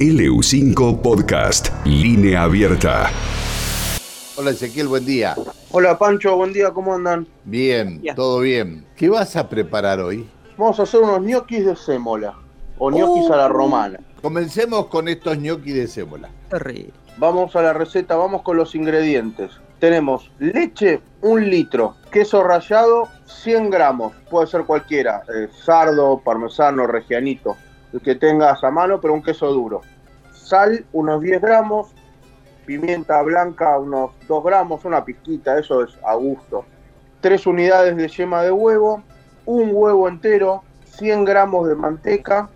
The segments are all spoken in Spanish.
LU5 Podcast, línea abierta. Hola Ezequiel, buen día. Hola Pancho, buen día, ¿cómo andan? Bien, todo bien. ¿Qué vas a preparar hoy? Vamos a hacer unos ñoquis de sémola, o ñoquis a la romana. Comencemos con estos ñoquis de sémola. Vamos a la receta, vamos con los ingredientes. Tenemos leche, un litro, queso rallado, 100 gramos, puede ser cualquiera, eh, sardo, parmesano, regianito, el que tengas a mano, pero un queso duro. Sal, unos 10 gramos, pimienta blanca, unos 2 gramos, una pizquita, eso es a gusto. 3 unidades de yema de huevo, un huevo entero, 100 gramos de manteca,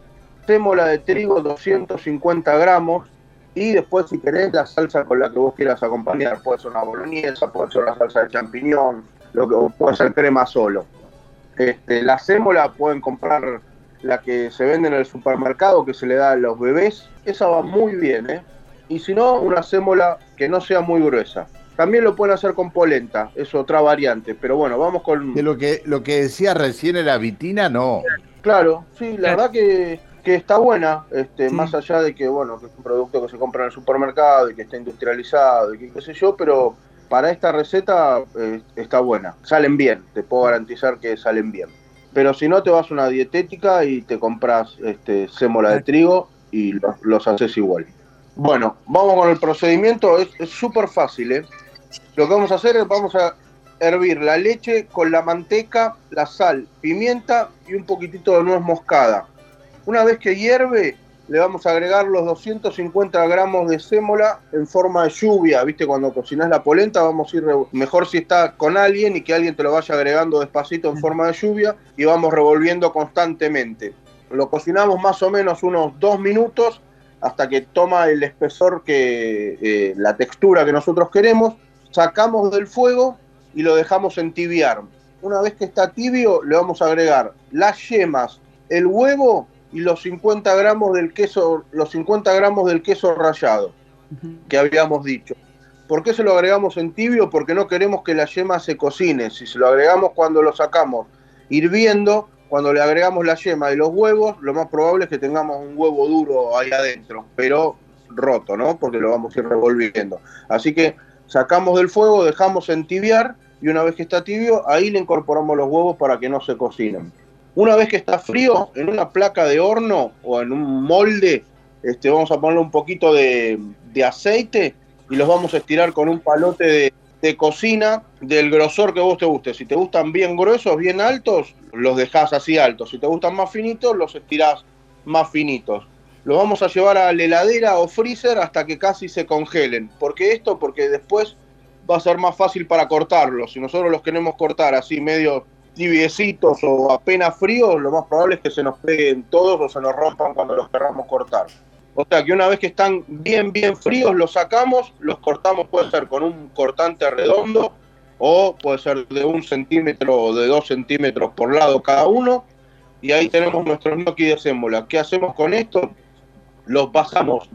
sémola de trigo, 250 gramos, y después, si querés, la salsa con la que vos quieras acompañar. Puede ser una boloñesa, puede ser una salsa de champiñón, lo que, puede ser crema solo. Este, la sémola pueden comprar la que se vende en el supermercado, que se le da a los bebés. Esa va muy bien, ¿eh? Y si no, una sémola que no sea muy gruesa. También lo pueden hacer con polenta, es otra variante. Pero bueno, vamos con... De lo que, lo que decía recién era vitina, no. Claro, sí, la verdad que que está buena, este, más allá de que bueno, que es un producto que se compra en el supermercado y que está industrializado y que qué sé yo, pero para esta receta eh, está buena. Salen bien, te puedo garantizar que salen bien. Pero si no, te vas a una dietética y te compras este, sémola de trigo y los, haces igual. Bueno, vamos con el procedimiento, es súper fácil. ¿eh? Lo que vamos a hacer es vamos a hervir la leche con la manteca, la sal, pimienta y un poquitito de nuez moscada una vez que hierve, le vamos a agregar los 250 gramos de sémola en forma de lluvia. ¿Viste? Cuando cocinas la polenta, vamos a ir mejor si está con alguien y que alguien te lo vaya agregando despacito en forma de lluvia y vamos revolviendo constantemente. Lo cocinamos más o menos unos dos minutos hasta que toma el espesor que eh, la textura que nosotros queremos. Sacamos del fuego y lo dejamos entibiar. Una vez que está tibio, le vamos a agregar las yemas, el huevo y los 50 gramos del queso, los 50 gramos del queso rallado que habíamos dicho. ¿Por qué se lo agregamos en tibio? Porque no queremos que la yema se cocine. Si se lo agregamos cuando lo sacamos hirviendo, cuando le agregamos la yema y los huevos, lo más probable es que tengamos un huevo duro ahí adentro, pero roto, ¿no? Porque lo vamos a ir revolviendo. Así que sacamos del fuego, dejamos entibiar y una vez que está tibio, ahí le incorporamos los huevos para que no se cocinen. Una vez que está frío, en una placa de horno o en un molde, este, vamos a ponerle un poquito de, aceite y los vamos a estirar con un palote de, de, cocina del grosor que vos te guste. Si te gustan bien gruesos, bien altos, los dejás así altos. Si te gustan más finitos, los estirás más finitos. Los vamos a llevar a la heladera o freezer hasta que casi se congelen. ¿Por qué esto? Porque después va a ser más fácil para cortarlos. Si nosotros los queremos cortar así medio tibiecitos o apenas fríos, lo más probable es que se nos peguen todos o se nos rompan cuando los querramos cortar. O sea que una vez que están bien, bien fríos, los sacamos, los cortamos, puede ser con un cortante redondo o puede ser de un centímetro o de dos centímetros por lado cada uno. Y ahí tenemos nuestros gnocchi de sémola. ¿Qué hacemos con esto? Los pasamos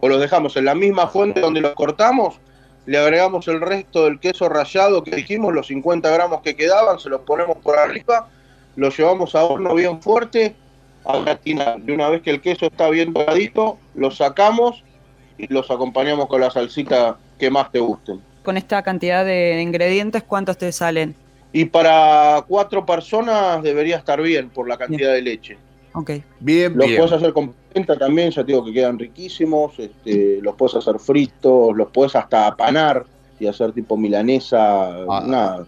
o los dejamos en la misma fuente donde los cortamos le agregamos el resto del queso rallado que dijimos, los 50 gramos que quedaban, se los ponemos por arriba, los llevamos a horno bien fuerte a gratinar. Y una vez que el queso está bien doradito, lo sacamos y los acompañamos con la salsita que más te gusten. Con esta cantidad de ingredientes, ¿cuántos te salen? Y para cuatro personas debería estar bien por la cantidad de leche. Ok. Bien, los puedes hacer con también, ya te digo que quedan riquísimos. Este, los puedes hacer fritos, los puedes hasta apanar y hacer tipo milanesa. Ah. Nada,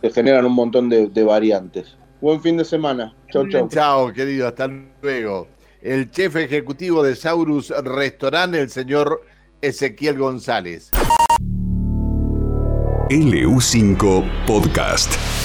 te generan un montón de, variantes. Buen fin de semana. Chau, chau. Chao, querido. Hasta luego. El chef ejecutivo de Saurus Restaurant, el señor Ezequiel González. LU5 Podcast.